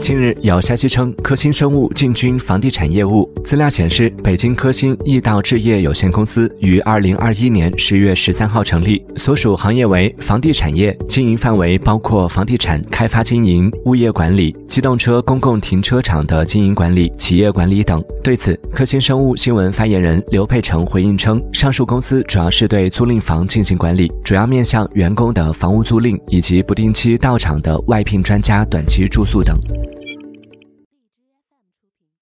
近日有消息称，科兴生物进军房地产业务。资料显示，北京科兴易道置业有限公司于二零二一年十月十三号成立，所属行业为房地产业，经营范围包括房地产开发经营、物业管理、机动车公共停车场的经营管理、企业管理等。对此，科兴生物新闻发言人刘佩成回应称，上述公司主要是对租赁房进行管理，主要面向员工的房屋租赁以及不定期到场的外聘专家短期住宿荔。